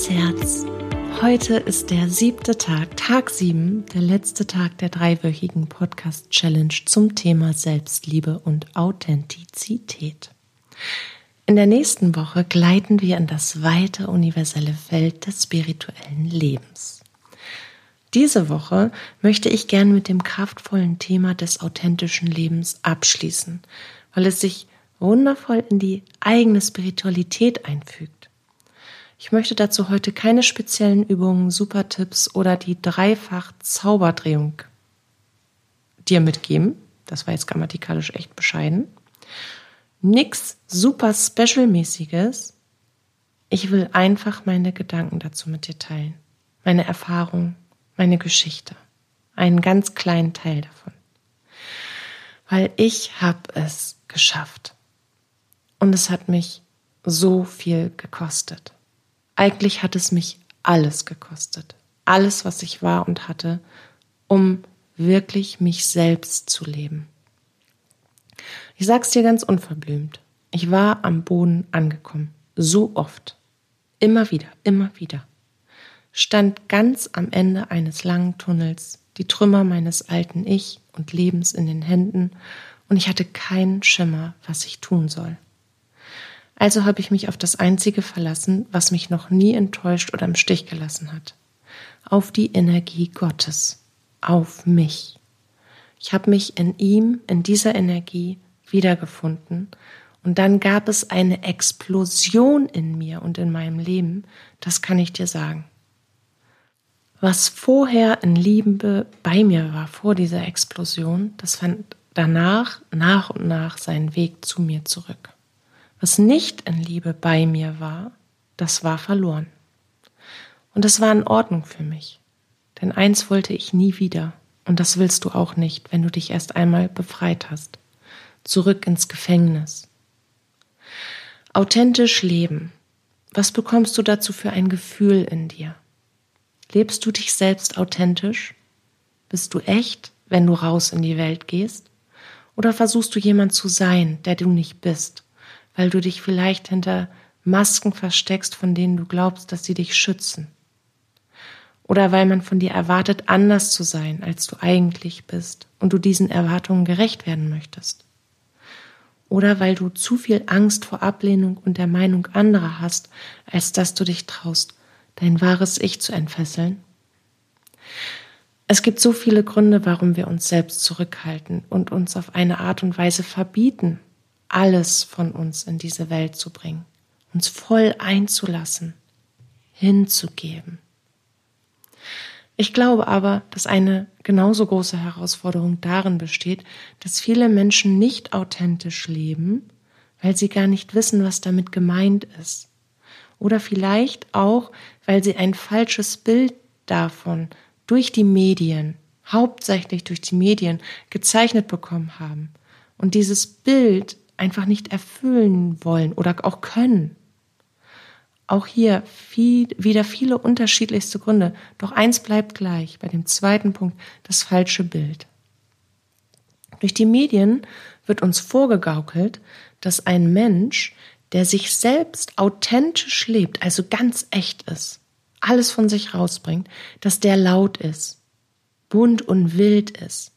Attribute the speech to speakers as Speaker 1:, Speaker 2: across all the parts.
Speaker 1: liebes Herz, heute ist der siebte Tag, Tag sieben, der letzte Tag der dreiwöchigen Podcast-Challenge zum Thema Selbstliebe und Authentizität. In der nächsten Woche gleiten wir in das weite universelle Feld des spirituellen Lebens. Diese Woche möchte ich gern mit dem kraftvollen Thema des authentischen Lebens abschließen, weil es sich wundervoll in die eigene Spiritualität einfügt. Ich möchte dazu heute keine speziellen Übungen, Supertipps oder die dreifach Zauberdrehung dir mitgeben. Das war jetzt grammatikalisch echt bescheiden. Nix super specialmäßiges. Ich will einfach meine Gedanken dazu mit dir teilen. Meine Erfahrungen, meine Geschichte. Einen ganz kleinen Teil davon. Weil ich habe es geschafft. Und es hat mich so viel gekostet. Eigentlich hat es mich alles gekostet. Alles, was ich war und hatte, um wirklich mich selbst zu leben. Ich sag's dir ganz unverblümt. Ich war am Boden angekommen. So oft. Immer wieder, immer wieder. Stand ganz am Ende eines langen Tunnels, die Trümmer meines alten Ich und Lebens in den Händen, und ich hatte keinen Schimmer, was ich tun soll. Also habe ich mich auf das Einzige verlassen, was mich noch nie enttäuscht oder im Stich gelassen hat. Auf die Energie Gottes. Auf mich. Ich habe mich in ihm, in dieser Energie wiedergefunden und dann gab es eine Explosion in mir und in meinem Leben, das kann ich dir sagen. Was vorher in Liebe bei mir war, vor dieser Explosion, das fand danach nach und nach seinen Weg zu mir zurück. Was nicht in Liebe bei mir war, das war verloren. Und das war in Ordnung für mich. Denn eins wollte ich nie wieder. Und das willst du auch nicht, wenn du dich erst einmal befreit hast. Zurück ins Gefängnis. Authentisch leben. Was bekommst du dazu für ein Gefühl in dir? Lebst du dich selbst authentisch? Bist du echt, wenn du raus in die Welt gehst? Oder versuchst du jemand zu sein, der du nicht bist? Weil du dich vielleicht hinter Masken versteckst, von denen du glaubst, dass sie dich schützen. Oder weil man von dir erwartet, anders zu sein, als du eigentlich bist und du diesen Erwartungen gerecht werden möchtest. Oder weil du zu viel Angst vor Ablehnung und der Meinung anderer hast, als dass du dich traust, dein wahres Ich zu entfesseln. Es gibt so viele Gründe, warum wir uns selbst zurückhalten und uns auf eine Art und Weise verbieten, alles von uns in diese Welt zu bringen, uns voll einzulassen, hinzugeben. Ich glaube aber, dass eine genauso große Herausforderung darin besteht, dass viele Menschen nicht authentisch leben, weil sie gar nicht wissen, was damit gemeint ist. Oder vielleicht auch, weil sie ein falsches Bild davon durch die Medien, hauptsächlich durch die Medien, gezeichnet bekommen haben. Und dieses Bild einfach nicht erfüllen wollen oder auch können. Auch hier viel, wieder viele unterschiedlichste Gründe. Doch eins bleibt gleich bei dem zweiten Punkt, das falsche Bild. Durch die Medien wird uns vorgegaukelt, dass ein Mensch, der sich selbst authentisch lebt, also ganz echt ist, alles von sich rausbringt, dass der laut ist, bunt und wild ist,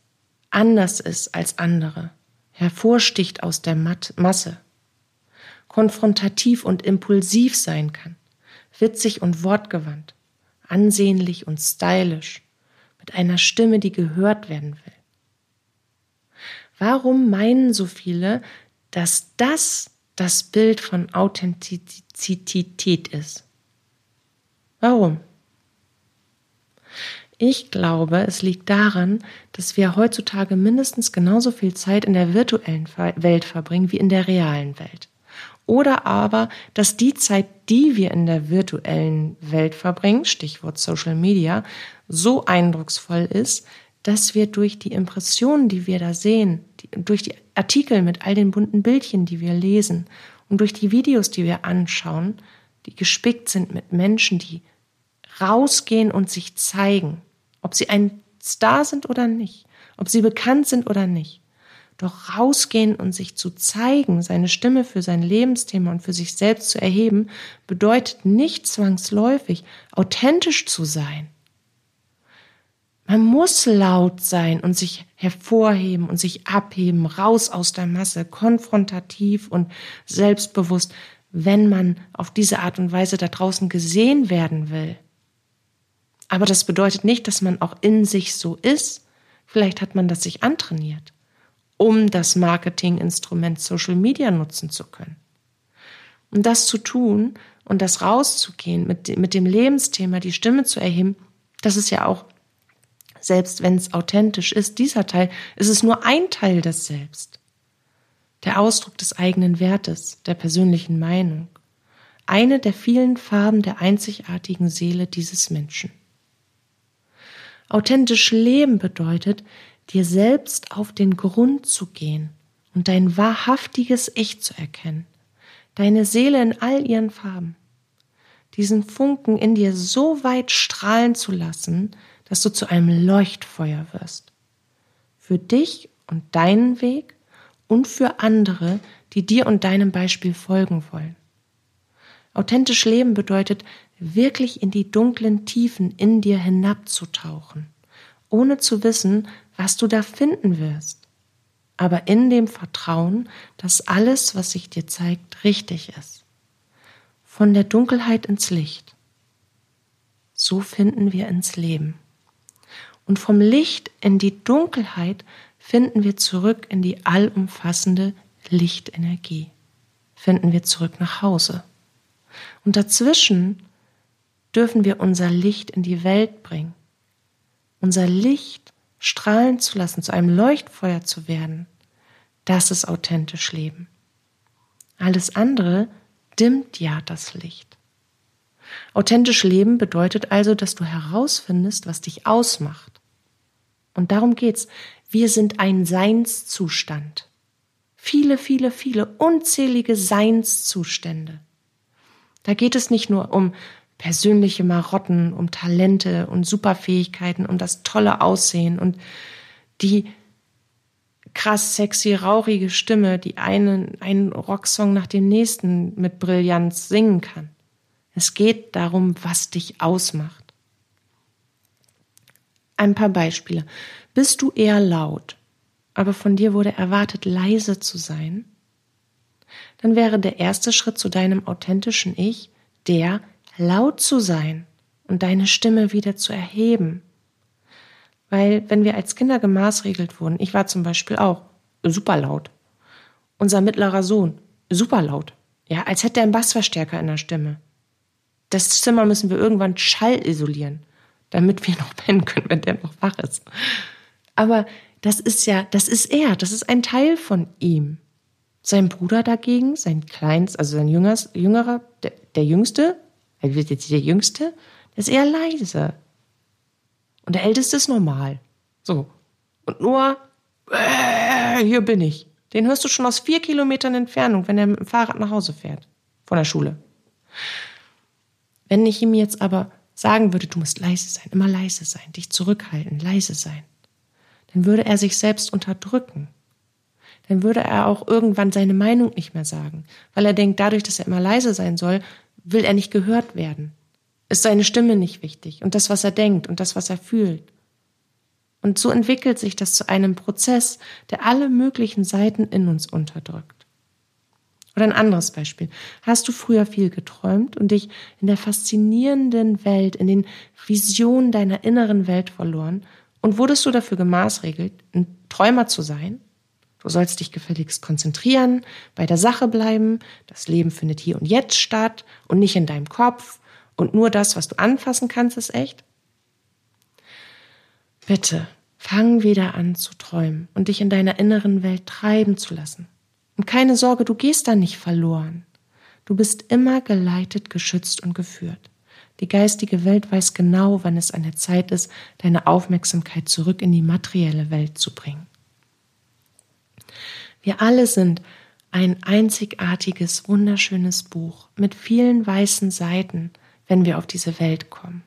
Speaker 1: anders ist als andere hervorsticht aus der Masse, konfrontativ und impulsiv sein kann, witzig und wortgewandt, ansehnlich und stylisch, mit einer Stimme, die gehört werden will. Warum meinen so viele, dass das das Bild von Authentizität ist? Warum? Ich glaube, es liegt daran, dass wir heutzutage mindestens genauso viel Zeit in der virtuellen Welt verbringen wie in der realen Welt. Oder aber, dass die Zeit, die wir in der virtuellen Welt verbringen, Stichwort Social Media, so eindrucksvoll ist, dass wir durch die Impressionen, die wir da sehen, durch die Artikel mit all den bunten Bildchen, die wir lesen und durch die Videos, die wir anschauen, die gespickt sind mit Menschen, die rausgehen und sich zeigen, ob sie ein Star sind oder nicht, ob sie bekannt sind oder nicht, Doch rausgehen und sich zu zeigen, seine Stimme für sein Lebensthema und für sich selbst zu erheben, bedeutet nicht zwangsläufig, authentisch zu sein. Man muss laut sein und sich hervorheben und sich abheben, raus aus der Masse, konfrontativ und selbstbewusst, wenn man auf diese Art und Weise da draußen gesehen werden will. Aber das bedeutet nicht, dass man auch in sich so ist. Vielleicht hat man das sich antrainiert, um das Marketinginstrument Social Media nutzen zu können. Und das zu tun und das rauszugehen, mit, mit dem Lebensthema die Stimme zu erheben, das ist ja auch selbst wenn es authentisch ist, dieser Teil, ist es nur ein Teil des Selbst. Der Ausdruck des eigenen Wertes, der persönlichen Meinung. Eine der vielen Farben der einzigartigen Seele dieses Menschen. Authentisch leben bedeutet, dir selbst auf den Grund zu gehen und dein wahrhaftiges Ich zu erkennen, deine Seele in all ihren Farben, diesen Funken in dir so weit strahlen zu lassen, dass du zu einem Leuchtfeuer wirst. Für dich und deinen Weg und für andere, die dir und deinem Beispiel folgen wollen. Authentisch leben bedeutet, wirklich in die dunklen Tiefen in dir hinabzutauchen, ohne zu wissen, was du da finden wirst, aber in dem Vertrauen, dass alles, was sich dir zeigt, richtig ist. Von der Dunkelheit ins Licht. So finden wir ins Leben. Und vom Licht in die Dunkelheit finden wir zurück in die allumfassende Lichtenergie. Finden wir zurück nach Hause. Und dazwischen dürfen wir unser Licht in die Welt bringen. Unser Licht strahlen zu lassen, zu einem Leuchtfeuer zu werden. Das ist authentisch Leben. Alles andere dimmt ja das Licht. Authentisch leben bedeutet also, dass du herausfindest, was dich ausmacht. Und darum geht's. Wir sind ein Seinszustand. Viele, viele, viele unzählige Seinszustände. Da geht es nicht nur um persönliche Marotten, um Talente und Superfähigkeiten, um das tolle Aussehen und die krass sexy, rauchige Stimme, die einen, einen Rocksong nach dem nächsten mit Brillanz singen kann. Es geht darum, was dich ausmacht. Ein paar Beispiele. Bist du eher laut, aber von dir wurde erwartet, leise zu sein? Dann wäre der erste Schritt zu deinem authentischen Ich der, laut zu sein und deine Stimme wieder zu erheben. Weil wenn wir als Kinder gemaßregelt wurden, ich war zum Beispiel auch super laut. Unser mittlerer Sohn, super laut. Ja, als hätte er einen Bassverstärker in der Stimme. Das Zimmer müssen wir irgendwann schallisolieren, damit wir noch pennen können, wenn der noch wach ist. Aber das ist ja, das ist er, das ist ein Teil von ihm. Sein Bruder dagegen, sein Kleinst, also sein Jüngers, Jüngerer, der, der Jüngste, er wird jetzt der Jüngste, der ist eher leise. Und der Älteste ist normal. So. Und nur, äh, hier bin ich. Den hörst du schon aus vier Kilometern Entfernung, wenn er mit dem Fahrrad nach Hause fährt. Von der Schule. Wenn ich ihm jetzt aber sagen würde, du musst leise sein, immer leise sein, dich zurückhalten, leise sein, dann würde er sich selbst unterdrücken. Dann würde er auch irgendwann seine Meinung nicht mehr sagen, weil er denkt, dadurch, dass er immer leise sein soll, will er nicht gehört werden. Ist seine Stimme nicht wichtig und das, was er denkt und das, was er fühlt. Und so entwickelt sich das zu einem Prozess, der alle möglichen Seiten in uns unterdrückt. Oder ein anderes Beispiel. Hast du früher viel geträumt und dich in der faszinierenden Welt, in den Visionen deiner inneren Welt verloren und wurdest du dafür gemaßregelt, ein Träumer zu sein? Du sollst dich gefälligst konzentrieren, bei der Sache bleiben, das Leben findet hier und jetzt statt und nicht in deinem Kopf und nur das, was du anfassen kannst, ist echt? Bitte, fang wieder an zu träumen und dich in deiner inneren Welt treiben zu lassen. Und keine Sorge, du gehst da nicht verloren. Du bist immer geleitet, geschützt und geführt. Die geistige Welt weiß genau, wann es an der Zeit ist, deine Aufmerksamkeit zurück in die materielle Welt zu bringen. Wir alle sind ein einzigartiges, wunderschönes Buch mit vielen weißen Seiten, wenn wir auf diese Welt kommen.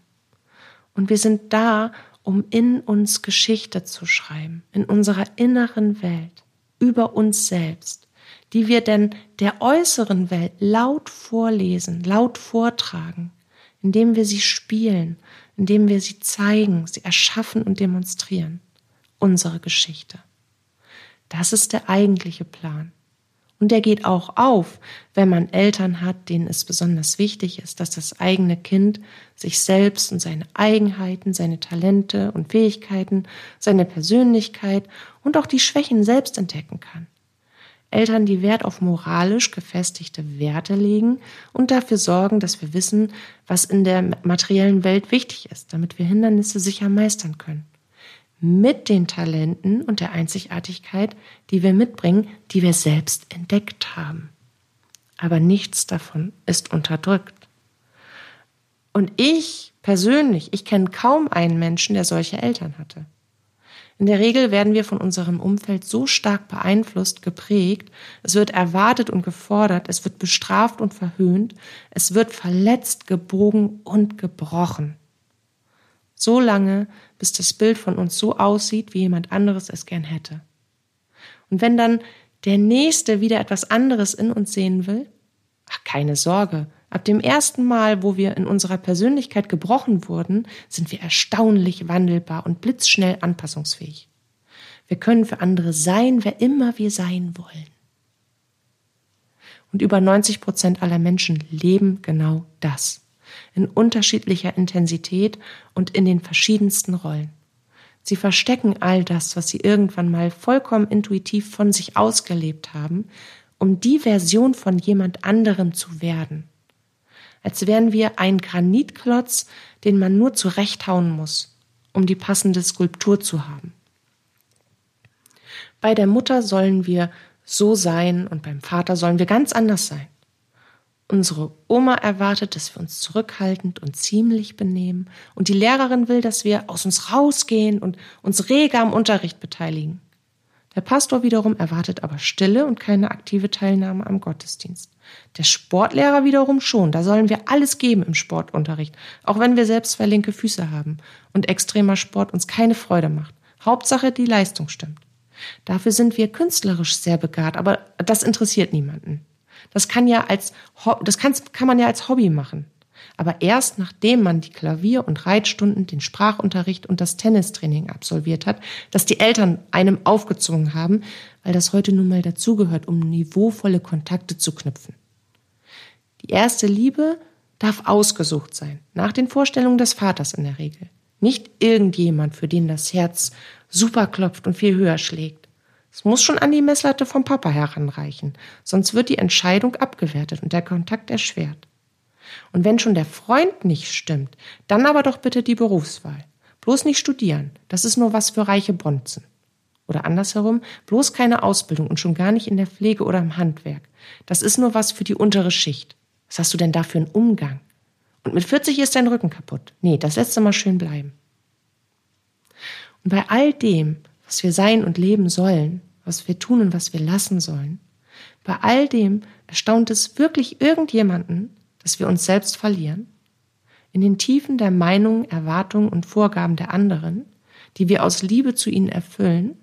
Speaker 1: Und wir sind da, um in uns Geschichte zu schreiben, in unserer inneren Welt. über uns selbst, die wir denn der äußeren Welt laut vorlesen, laut vortragen, indem wir sie spielen, indem wir sie zeigen, sie erschaffen und demonstrieren. Unsere Geschichte. Das ist der eigentliche Plan. Und der geht auch auf, wenn man Eltern hat, denen es besonders wichtig ist, dass das eigene Kind sich selbst und seine Eigenheiten, seine Talente und Fähigkeiten, seine Persönlichkeit und auch die Schwächen selbst entdecken kann. Eltern, die Wert auf moralisch gefestigte Werte legen und dafür sorgen, dass wir wissen, was in der materiellen Welt wichtig ist, damit wir Hindernisse sicher meistern können mit den Talenten und der Einzigartigkeit, die wir mitbringen, die wir selbst entdeckt haben. Aber nichts davon ist unterdrückt. Und ich persönlich, ich kenne kaum einen Menschen, der solche Eltern hatte. In der Regel werden wir von unserem Umfeld so stark beeinflusst, geprägt, es wird erwartet und gefordert, es wird bestraft und verhöhnt, es wird verletzt, gebogen und gebrochen. So lange, bis das Bild von uns so aussieht, wie jemand anderes es gern hätte. Und wenn dann der Nächste wieder etwas anderes in uns sehen will, ach, keine Sorge. Ab dem ersten Mal, wo wir in unserer Persönlichkeit gebrochen wurden, sind wir erstaunlich wandelbar und blitzschnell anpassungsfähig. Wir können für andere sein, wer immer wir sein wollen. Und über 90 Prozent aller Menschen leben genau das in unterschiedlicher Intensität und in den verschiedensten Rollen. Sie verstecken all das, was sie irgendwann mal vollkommen intuitiv von sich ausgelebt haben, um die Version von jemand anderem zu werden. Als wären wir ein Granitklotz, den man nur zurechthauen muss, um die passende Skulptur zu haben. Bei der Mutter sollen wir so sein und beim Vater sollen wir ganz anders sein. Unsere Oma erwartet, dass wir uns zurückhaltend und ziemlich benehmen, und die Lehrerin will, dass wir aus uns rausgehen und uns rege am Unterricht beteiligen. Der Pastor wiederum erwartet aber Stille und keine aktive Teilnahme am Gottesdienst. Der Sportlehrer wiederum schon, da sollen wir alles geben im Sportunterricht, auch wenn wir selbst zwei linke Füße haben und extremer Sport uns keine Freude macht. Hauptsache, die Leistung stimmt. Dafür sind wir künstlerisch sehr begabt, aber das interessiert niemanden. Das kann ja als, das kann, kann man ja als Hobby machen. Aber erst nachdem man die Klavier- und Reitstunden, den Sprachunterricht und das Tennistraining absolviert hat, das die Eltern einem aufgezwungen haben, weil das heute nun mal dazugehört, um niveauvolle Kontakte zu knüpfen. Die erste Liebe darf ausgesucht sein, nach den Vorstellungen des Vaters in der Regel. Nicht irgendjemand, für den das Herz super klopft und viel höher schlägt. Es muss schon an die Messlatte vom Papa heranreichen, sonst wird die Entscheidung abgewertet und der Kontakt erschwert. Und wenn schon der Freund nicht stimmt, dann aber doch bitte die Berufswahl. Bloß nicht studieren, das ist nur was für reiche Bonzen. Oder andersherum, bloß keine Ausbildung und schon gar nicht in der Pflege oder im Handwerk. Das ist nur was für die untere Schicht. Was hast du denn da für einen Umgang? Und mit 40 ist dein Rücken kaputt. Nee, das lässt du mal schön bleiben. Und bei all dem, was wir sein und leben sollen, was wir tun und was wir lassen sollen. Bei all dem erstaunt es wirklich irgendjemanden, dass wir uns selbst verlieren? In den Tiefen der Meinungen, Erwartungen und Vorgaben der anderen, die wir aus Liebe zu ihnen erfüllen?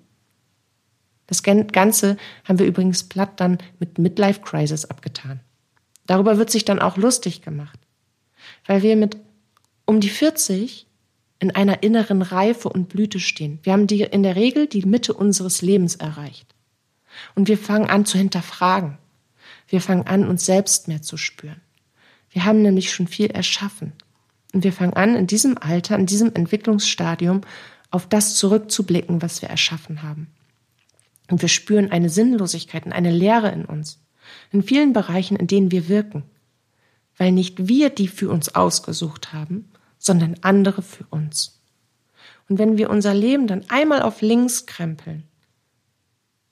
Speaker 1: Das Ganze haben wir übrigens platt dann mit Midlife Crisis abgetan. Darüber wird sich dann auch lustig gemacht, weil wir mit um die 40 in einer inneren Reife und Blüte stehen. Wir haben die, in der Regel die Mitte unseres Lebens erreicht. Und wir fangen an zu hinterfragen. Wir fangen an, uns selbst mehr zu spüren. Wir haben nämlich schon viel erschaffen. Und wir fangen an, in diesem Alter, in diesem Entwicklungsstadium, auf das zurückzublicken, was wir erschaffen haben. Und wir spüren eine Sinnlosigkeit und eine Leere in uns. In vielen Bereichen, in denen wir wirken. Weil nicht wir die für uns ausgesucht haben, sondern andere für uns. Und wenn wir unser Leben dann einmal auf links krempeln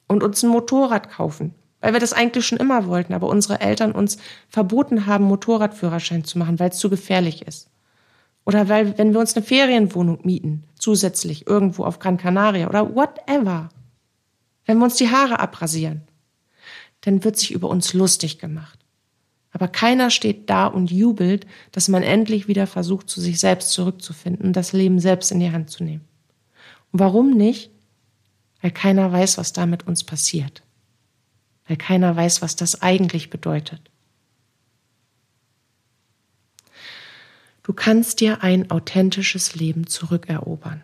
Speaker 1: und uns ein Motorrad kaufen, weil wir das eigentlich schon immer wollten, aber unsere Eltern uns verboten haben, Motorradführerschein zu machen, weil es zu gefährlich ist. Oder weil, wenn wir uns eine Ferienwohnung mieten, zusätzlich irgendwo auf Gran Canaria oder whatever, wenn wir uns die Haare abrasieren, dann wird sich über uns lustig gemacht. Aber keiner steht da und jubelt, dass man endlich wieder versucht, zu sich selbst zurückzufinden und das Leben selbst in die Hand zu nehmen. Und warum nicht? weil keiner weiß, was da mit uns passiert, weil keiner weiß, was das eigentlich bedeutet. Du kannst dir ein authentisches Leben zurückerobern.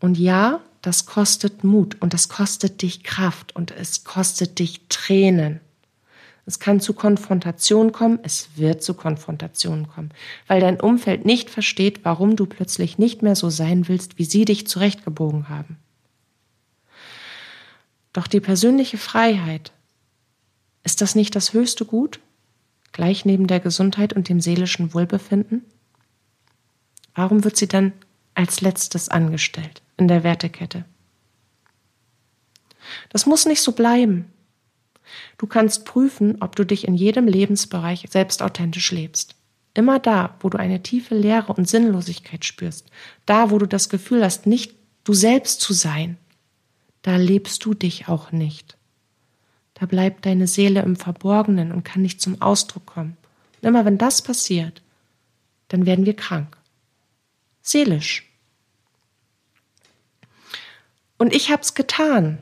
Speaker 1: Und ja, das kostet Mut und das kostet dich Kraft und es kostet dich Tränen. Es kann zu Konfrontation kommen, es wird zu Konfrontation kommen, weil dein Umfeld nicht versteht, warum du plötzlich nicht mehr so sein willst, wie sie dich zurechtgebogen haben. Doch die persönliche Freiheit, ist das nicht das höchste Gut, gleich neben der Gesundheit und dem seelischen Wohlbefinden? Warum wird sie dann als letztes angestellt in der Wertekette? Das muss nicht so bleiben. Du kannst prüfen, ob du dich in jedem Lebensbereich selbst authentisch lebst. Immer da, wo du eine tiefe Leere und Sinnlosigkeit spürst, da, wo du das Gefühl hast, nicht du selbst zu sein, da lebst du dich auch nicht. Da bleibt deine Seele im Verborgenen und kann nicht zum Ausdruck kommen. Und immer wenn das passiert, dann werden wir krank. Seelisch. Und ich hab's getan.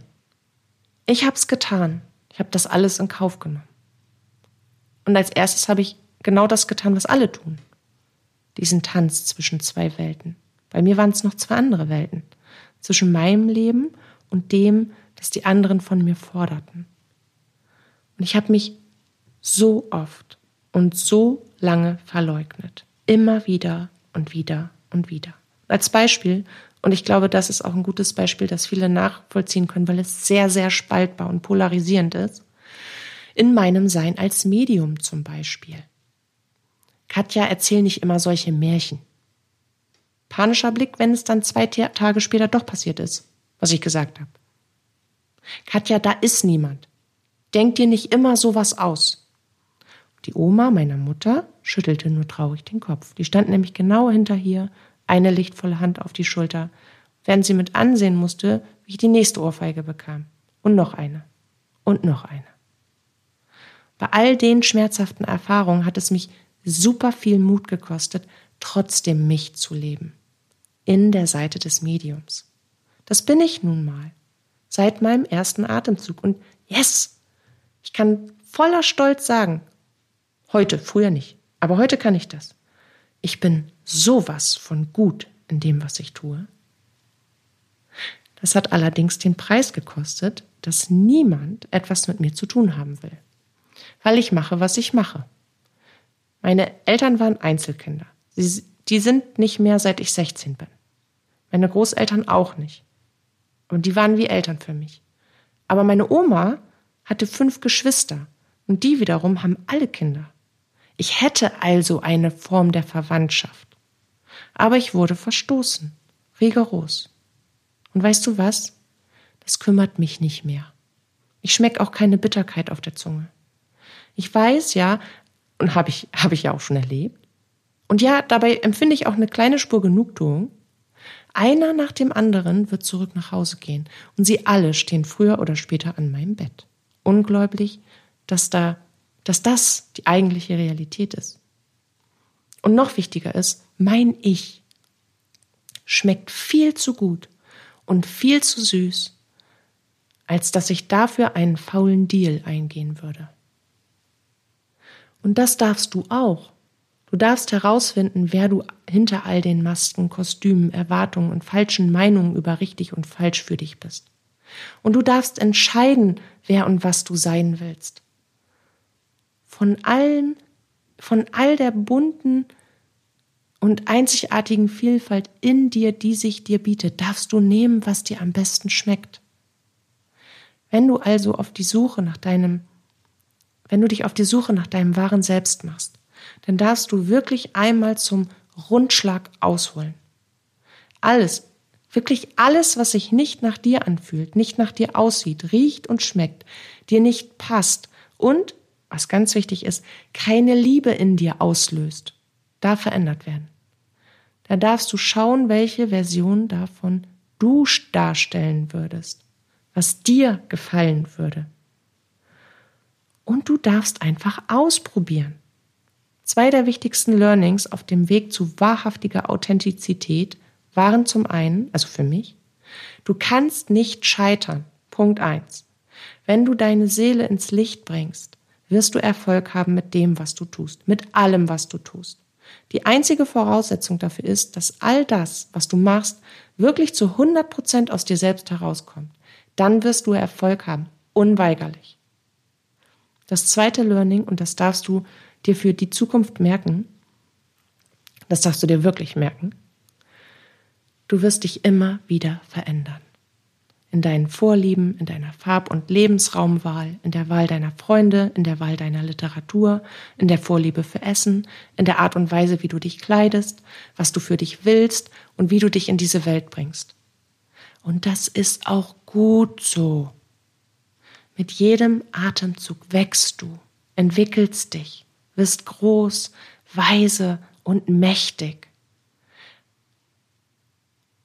Speaker 1: Ich hab's getan. Ich habe das alles in Kauf genommen. Und als erstes habe ich genau das getan, was alle tun. Diesen Tanz zwischen zwei Welten. Bei mir waren es noch zwei andere Welten. Zwischen meinem Leben und dem, das die anderen von mir forderten. Und ich habe mich so oft und so lange verleugnet. Immer wieder und wieder und wieder. Als Beispiel und ich glaube, das ist auch ein gutes Beispiel, das viele nachvollziehen können, weil es sehr, sehr spaltbar und polarisierend ist. In meinem Sein als Medium zum Beispiel. Katja, erzähl nicht immer solche Märchen. Panischer Blick, wenn es dann zwei Tage später doch passiert ist, was ich gesagt habe. Katja, da ist niemand. Denk dir nicht immer sowas aus. Die Oma meiner Mutter schüttelte nur traurig den Kopf. Die stand nämlich genau hinter hier eine lichtvolle Hand auf die Schulter, während sie mit ansehen musste, wie ich die nächste Ohrfeige bekam. Und noch eine. Und noch eine. Bei all den schmerzhaften Erfahrungen hat es mich super viel Mut gekostet, trotzdem mich zu leben. In der Seite des Mediums. Das bin ich nun mal. Seit meinem ersten Atemzug. Und yes! Ich kann voller Stolz sagen, heute, früher nicht, aber heute kann ich das. Ich bin sowas von gut in dem, was ich tue. Das hat allerdings den Preis gekostet, dass niemand etwas mit mir zu tun haben will. Weil ich mache, was ich mache. Meine Eltern waren Einzelkinder. Sie, die sind nicht mehr, seit ich 16 bin. Meine Großeltern auch nicht. Und die waren wie Eltern für mich. Aber meine Oma hatte fünf Geschwister und die wiederum haben alle Kinder. Ich hätte also eine Form der Verwandtschaft. Aber ich wurde verstoßen. Rigoros. Und weißt du was? Das kümmert mich nicht mehr. Ich schmeck auch keine Bitterkeit auf der Zunge. Ich weiß ja, und habe ich, hab ich ja auch schon erlebt. Und ja, dabei empfinde ich auch eine kleine Spur Genugtuung. Einer nach dem anderen wird zurück nach Hause gehen und sie alle stehen früher oder später an meinem Bett. Ungläubig, dass da dass das die eigentliche Realität ist. Und noch wichtiger ist, mein Ich schmeckt viel zu gut und viel zu süß, als dass ich dafür einen faulen Deal eingehen würde. Und das darfst du auch. Du darfst herausfinden, wer du hinter all den Masken, Kostümen, Erwartungen und falschen Meinungen über richtig und falsch für dich bist. Und du darfst entscheiden, wer und was du sein willst von allem, von all der bunten und einzigartigen Vielfalt in dir, die sich dir bietet, darfst du nehmen, was dir am besten schmeckt. Wenn du also auf die Suche nach deinem, wenn du dich auf die Suche nach deinem wahren Selbst machst, dann darfst du wirklich einmal zum Rundschlag ausholen. Alles, wirklich alles, was sich nicht nach dir anfühlt, nicht nach dir aussieht, riecht und schmeckt, dir nicht passt und was ganz wichtig ist, keine Liebe in dir auslöst, darf verändert werden. Da darfst du schauen, welche Version davon du darstellen würdest, was dir gefallen würde. Und du darfst einfach ausprobieren. Zwei der wichtigsten Learnings auf dem Weg zu wahrhaftiger Authentizität waren zum einen, also für mich, Du kannst nicht scheitern. Punkt eins. Wenn du deine Seele ins Licht bringst, wirst du Erfolg haben mit dem, was du tust, mit allem, was du tust. Die einzige Voraussetzung dafür ist, dass all das, was du machst, wirklich zu 100 Prozent aus dir selbst herauskommt. Dann wirst du Erfolg haben. Unweigerlich. Das zweite Learning, und das darfst du dir für die Zukunft merken, das darfst du dir wirklich merken, du wirst dich immer wieder verändern in deinen Vorlieben, in deiner Farb- und Lebensraumwahl, in der Wahl deiner Freunde, in der Wahl deiner Literatur, in der Vorliebe für Essen, in der Art und Weise, wie du dich kleidest, was du für dich willst und wie du dich in diese Welt bringst. Und das ist auch gut so. Mit jedem Atemzug wächst du, entwickelst dich, wirst groß, weise und mächtig.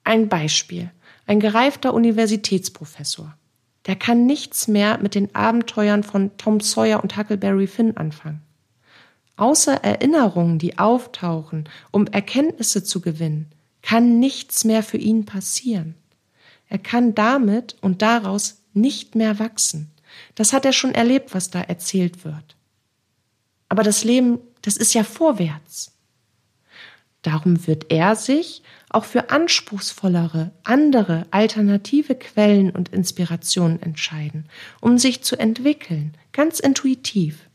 Speaker 1: Ein Beispiel. Ein gereifter Universitätsprofessor. Der kann nichts mehr mit den Abenteuern von Tom Sawyer und Huckleberry Finn anfangen. Außer Erinnerungen, die auftauchen, um Erkenntnisse zu gewinnen, kann nichts mehr für ihn passieren. Er kann damit und daraus nicht mehr wachsen. Das hat er schon erlebt, was da erzählt wird. Aber das Leben, das ist ja vorwärts. Darum wird er sich auch für anspruchsvollere, andere, alternative Quellen und Inspirationen entscheiden, um sich zu entwickeln, ganz intuitiv.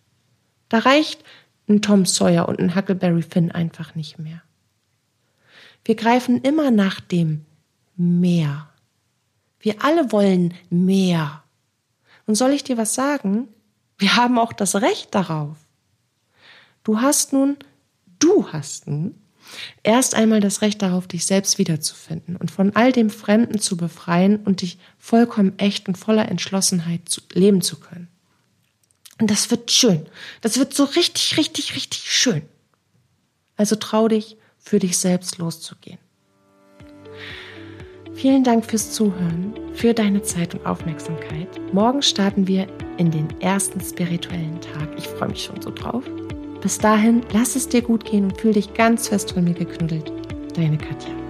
Speaker 1: Da reicht ein Tom Sawyer und ein Huckleberry Finn einfach nicht mehr. Wir greifen immer nach dem mehr. Wir alle wollen mehr. Und soll ich dir was sagen? Wir haben auch das Recht darauf. Du hast nun, du hast nun Erst einmal das Recht darauf, dich selbst wiederzufinden und von all dem Fremden zu befreien und dich vollkommen echt und voller Entschlossenheit zu leben zu können. Und das wird schön. Das wird so richtig, richtig, richtig schön. Also trau dich, für dich selbst loszugehen. Vielen Dank fürs Zuhören, für deine Zeit und Aufmerksamkeit. Morgen starten wir in den ersten spirituellen Tag. Ich freue mich schon so drauf. Bis dahin, lass es dir gut gehen und fühl dich ganz fest von mir geknuddelt. Deine Katja.